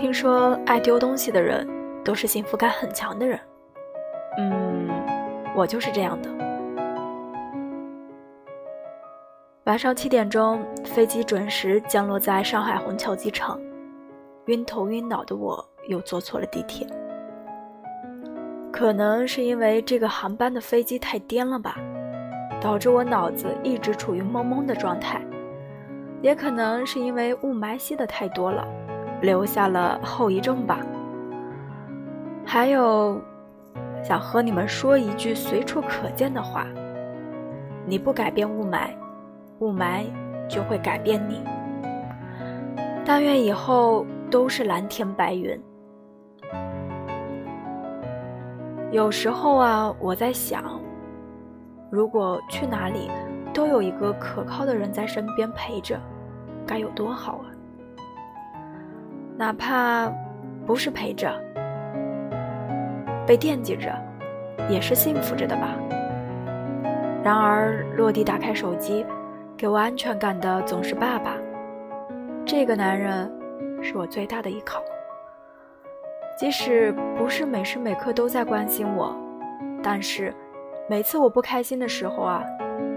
听说爱丢东西的人都是幸福感很强的人。嗯，我就是这样的。晚上七点钟，飞机准时降落在上海虹桥机场。晕头晕脑的我又坐错了地铁。可能是因为这个航班的飞机太颠了吧，导致我脑子一直处于懵懵的状态。也可能是因为雾霾吸的太多了，留下了后遗症吧。还有，想和你们说一句随处可见的话：你不改变雾霾，雾霾就会改变你。但愿以后都是蓝天白云。有时候啊，我在想，如果去哪里。都有一个可靠的人在身边陪着，该有多好啊！哪怕不是陪着，被惦记着，也是幸福着的吧。然而落地打开手机，给我安全感的总是爸爸。这个男人是我最大的依靠。即使不是每时每刻都在关心我，但是每次我不开心的时候啊。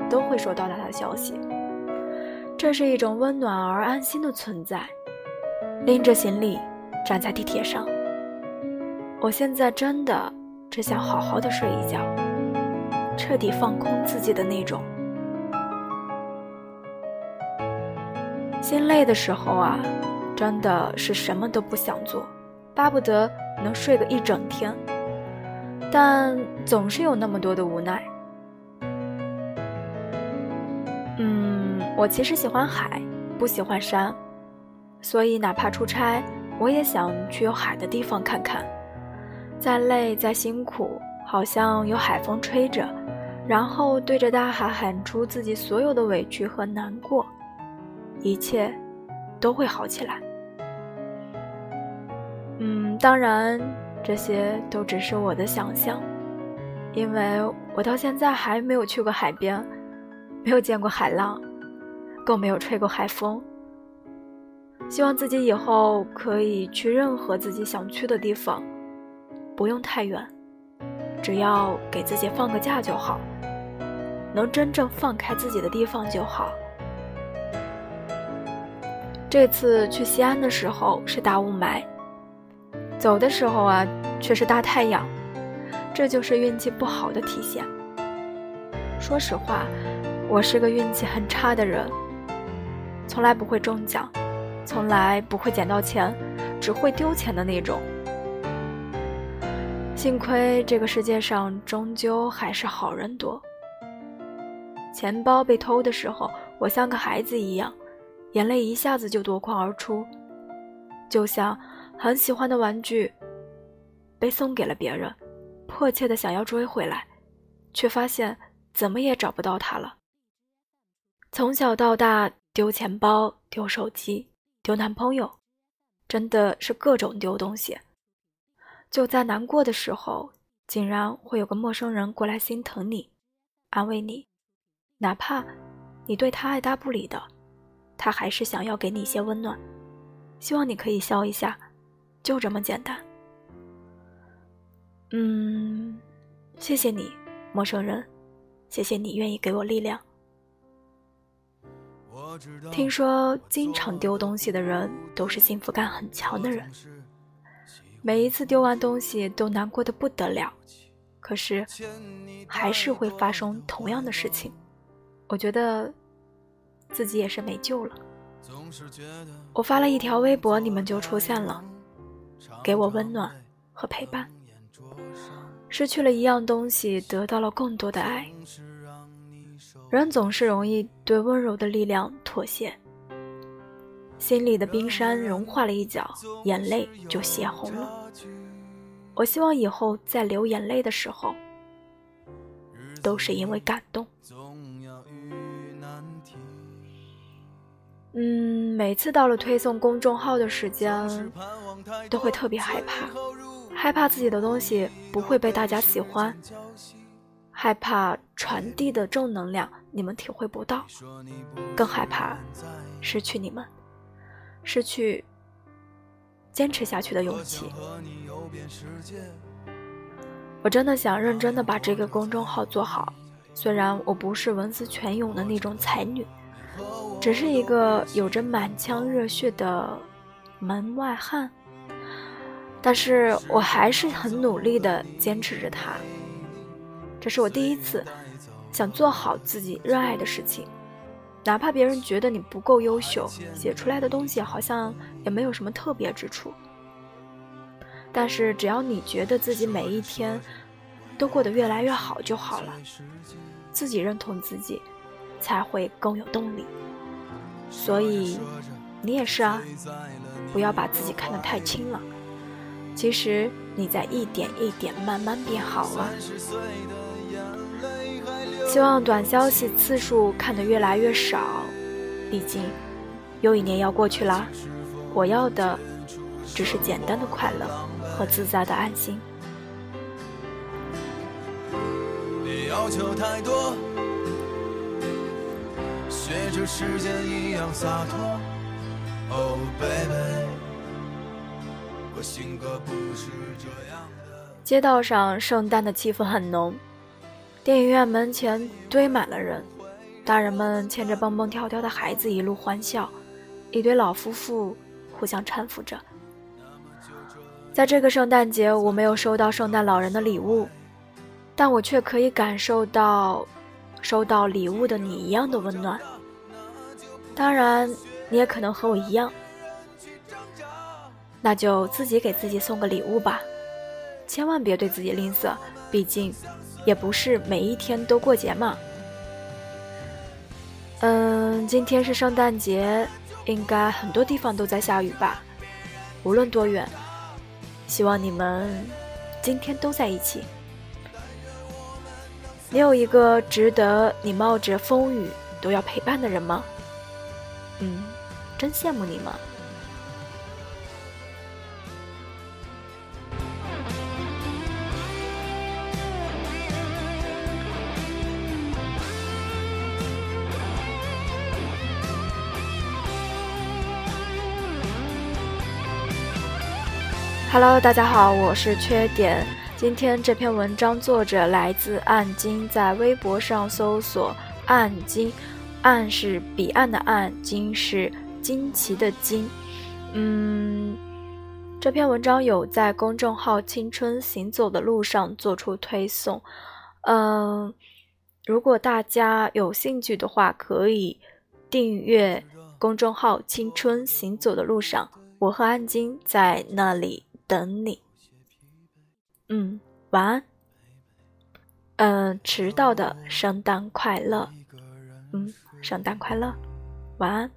都会收到他的消息，这是一种温暖而安心的存在。拎着行李站在地铁上，我现在真的只想好好的睡一觉，彻底放空自己的那种。心累的时候啊，真的是什么都不想做，巴不得能睡个一整天，但总是有那么多的无奈。嗯我其实喜欢海，不喜欢山，所以哪怕出差，我也想去有海的地方看看。再累再辛苦，好像有海风吹着，然后对着大海喊出自己所有的委屈和难过，一切都会好起来。嗯，当然，这些都只是我的想象，因为我到现在还没有去过海边，没有见过海浪。更没有吹过海风。希望自己以后可以去任何自己想去的地方，不用太远，只要给自己放个假就好，能真正放开自己的地方就好。这次去西安的时候是大雾霾，走的时候啊却是大太阳，这就是运气不好的体现。说实话，我是个运气很差的人。从来不会中奖，从来不会捡到钱，只会丢钱的那种。幸亏这个世界上终究还是好人多。钱包被偷的时候，我像个孩子一样，眼泪一下子就夺眶而出，就像很喜欢的玩具被送给了别人，迫切的想要追回来，却发现怎么也找不到它了。从小到大。丢钱包、丢手机、丢男朋友，真的是各种丢东西。就在难过的时候，竟然会有个陌生人过来心疼你、安慰你，哪怕你对他爱答不理的，他还是想要给你一些温暖，希望你可以笑一下，就这么简单。嗯，谢谢你，陌生人，谢谢你愿意给我力量。听说经常丢东西的人都是幸福感很强的人，每一次丢完东西都难过的不得了，可是还是会发生同样的事情。我觉得自己也是没救了。我发了一条微博，你们就出现了，给我温暖和陪伴。失去了一样东西，得到了更多的爱。人总是容易对温柔的力量妥协，心里的冰山融化了一角，眼泪就血红了。我希望以后在流眼泪的时候，都是因为感动。嗯，每次到了推送公众号的时间，都会特别害怕，害怕自己的东西不会被大家喜欢，害怕传递的正能量。你们体会不到，更害怕失去你们，失去坚持下去的勇气。我真的想认真的把这个公众号做好，虽然我不是文思泉涌的那种才女，只是一个有着满腔热血的门外汉，但是我还是很努力的坚持着它。这是我第一次想做好自己热爱的事情，哪怕别人觉得你不够优秀，写出来的东西好像也没有什么特别之处。但是只要你觉得自己每一天都过得越来越好就好了，自己认同自己，才会更有动力。所以你也是啊，不要把自己看得太轻了。其实你在一点一点慢慢变好了。希望短消息次数看得越来越少，毕竟又一年要过去了。我要的只是简单的快乐。和自在的安心。别要求太多，学着时间一样洒脱。Oh baby，我性格不是这样的。街道上圣诞的气氛很浓，电影院门前堆满了人，大人们牵着蹦蹦跳跳的孩子一路欢笑，一对老夫妇互相搀扶着。在这个圣诞节，我没有收到圣诞老人的礼物，但我却可以感受到收到礼物的你一样的温暖。当然，你也可能和我一样，那就自己给自己送个礼物吧，千万别对自己吝啬，毕竟也不是每一天都过节嘛。嗯，今天是圣诞节，应该很多地方都在下雨吧，无论多远。希望你们今天都在一起。你有一个值得你冒着风雨都要陪伴的人吗？嗯，真羡慕你们。Hello，大家好，我是缺点。今天这篇文章作者来自岸金，在微博上搜索“岸金”，岸是彼岸的岸，金是惊奇的惊。嗯，这篇文章有在公众号“青春行走的路上”做出推送。嗯，如果大家有兴趣的话，可以订阅公众号“青春行走的路上”，我和岸金在那里。等你，嗯，晚安。嗯，迟到的圣诞快乐，嗯，圣诞快乐，晚安。